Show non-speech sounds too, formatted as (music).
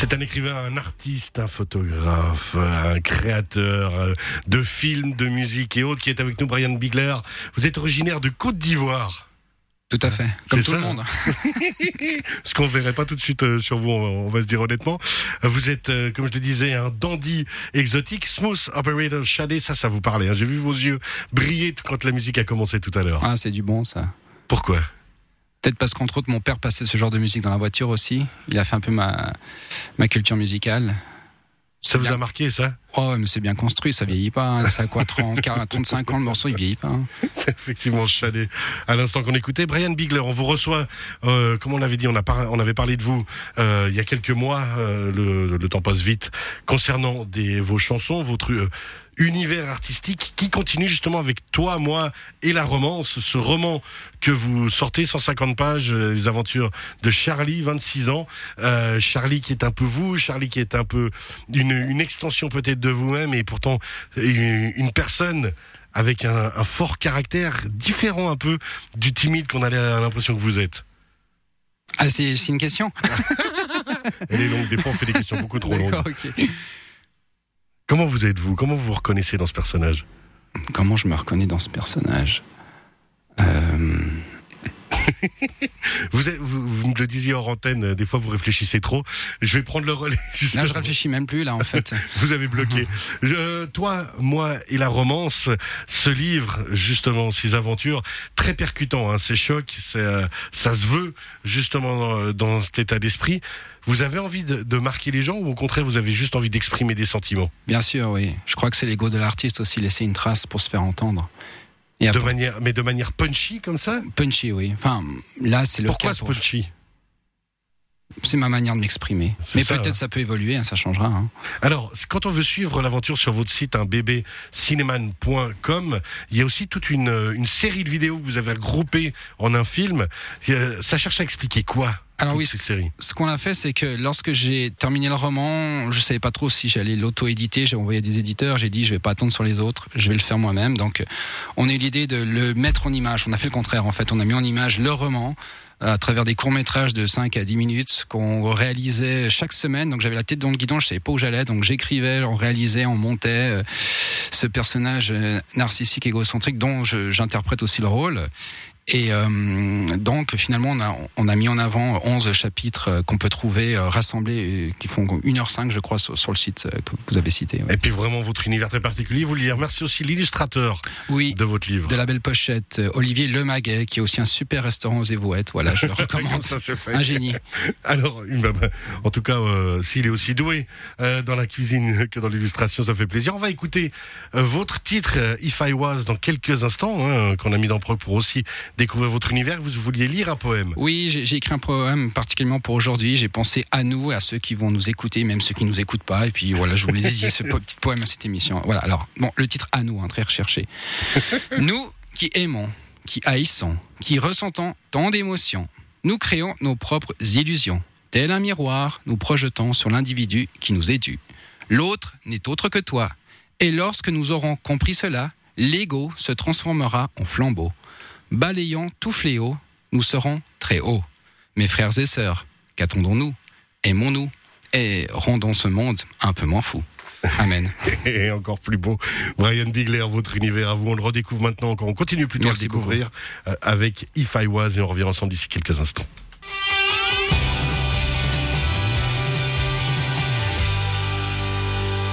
C'est un écrivain, un artiste, un photographe, un créateur de films, de musique et autres qui est avec nous, Brian Bigler. Vous êtes originaire de Côte d'Ivoire. Tout à fait, comme tout ça. le monde. (laughs) Ce qu'on verrait pas tout de suite euh, sur vous, on va, se dire honnêtement. Vous êtes, euh, comme je le disais, un dandy exotique, smooth operator shadé. Ça, ça vous parlait. hein. J'ai vu vos yeux briller quand la musique a commencé tout à l'heure. Ah, c'est du bon ça. Pourquoi? Peut-être parce qu'entre autres, mon père passait ce genre de musique dans la voiture aussi. Il a fait un peu ma, ma culture musicale. Ça vous a marqué, ça? Oh, mais c'est bien construit, ça vieillit pas. hein. Ça a quoi, 30, 40, 35 ans le morceau, il vieillit pas. hein. C'est effectivement Chadé. À l'instant qu'on écoutait, Brian Bigler, on vous reçoit, euh, comme on l'avait dit, on, a par- on avait parlé de vous euh, il y a quelques mois, euh, le, le temps passe vite, concernant des, vos chansons, votre euh, univers artistique qui continue justement avec toi, moi et la romance, ce roman que vous sortez, 150 pages, euh, les aventures de Charlie, 26 ans. Euh, Charlie qui est un peu vous, Charlie qui est un peu une, une extension peut-être de vous-même et pourtant une, une personne avec un, un fort caractère différent un peu du timide qu'on a l'impression que vous êtes. Ah, c'est une question (laughs) Elle est longue, des fois on fait des questions beaucoup trop longues. Comment vous êtes-vous? Comment vous vous reconnaissez dans ce personnage? Comment je me reconnais dans ce personnage? Euh, (laughs) vous, vous, vous me le disiez hors antenne, euh, des fois vous réfléchissez trop. Je vais prendre le relais. (laughs) Là, justement. je réfléchis même plus, là, en fait. (laughs) Vous avez bloqué. Je- toi, moi et la romance, ce livre, justement, ces aventures, très percutant, hein, ces chocs, euh, ça se veut justement dans, dans cet état d'esprit. Vous avez envie de, de marquer les gens ou au contraire vous avez juste envie d'exprimer des sentiments? Bien sûr, oui. Je crois que c'est l'ego de l'artiste aussi, laisser une trace pour se faire entendre. Et de après, manière, mais de manière punchy comme ça punchy, oui. Enfin, là, c'est le Pourquoi cas. ce pour- punchy? C'est ma manière de m'exprimer. Mais peut-être hein. ça peut évoluer, hein, ça changera. hein. Alors, quand on veut suivre l'aventure sur votre site, un bébécinéman.com, il y a aussi toute une, euh, une série de vidéos que vous avez regroupées en un film. Euh, ça cherche à expliquer quoi? Alors oui, cette série. Ce qu'on a fait, c'est que lorsque j'ai terminé le roman, je savais pas trop si j'allais l'auto-éditer. J'ai envoyé à des éditeurs. J'ai dit, je vais pas attendre sur les autres. Je vais le faire moi-même. Donc, on a eu l'idée de le mettre en image. On a fait le contraire. En fait, on a mis en image le roman à travers des courts-métrages de 5 à 10 minutes qu'on réalisait chaque semaine. Donc, j'avais la tête dans le guidon. Je savais pas où j'allais. Donc, j'écrivais, on réalisait, on montait euh, ce personnage euh, narcissique, égocentrique dont j'interprète aussi le rôle. Et euh, donc finalement on a, on a mis en avant 11 chapitres euh, qu'on peut trouver euh, rassemblés qui font 1h05 je crois sur, sur le site que vous avez cité. ouais. Et puis vraiment votre univers très particulier, vous le dire. Merci aussi l'illustrateur Oui. de votre livre. De la belle pochette, Olivier Lemaguet, qui est aussi un super restaurant aux Évouettes. Voilà, je le (laughs) recommande. Ça c'est fait. Un génie. (laughs) Alors, en tout cas, euh, s'il est aussi doué euh, dans la cuisine (laughs) que dans l'illustration, ça fait plaisir. On va écouter euh, votre titre, If I Was, dans quelques instants, hein, qu'on a mis dans proc pour aussi découvrir votre univers. Vous vouliez lire un poème. Oui, j'ai écrit un poème particulièrement pour aujourd'hui. J'ai pensé à nous, à ceux qui vont nous écouter, même ceux qui nous écoutent pas. Et puis voilà, je voulais dédier ce petit poème à cette émission. Voilà. Alors, bon, le titre à nous, hein, très recherché. (laughs) nous qui aimons, qui haïssons, qui ressentons tant d'émotions, nous créons nos propres illusions. Tel un miroir, nous projetons sur l'individu qui nous est dû. L'autre n'est autre que toi. Et lorsque nous aurons compris cela, l'ego se transformera en flambeau. Balayant tout fléau, nous serons très hauts. Mes frères et sœurs, qu'attendons-nous? Aimons-nous? Et rendons ce monde un peu moins fou. Amen. (laughs) Et encore plus beau. Brian Bigler, votre univers à vous. On le redécouvre maintenant encore. On continue plutôt à le découvrir euh, avec If I Was et on revient ensemble d'ici quelques instants.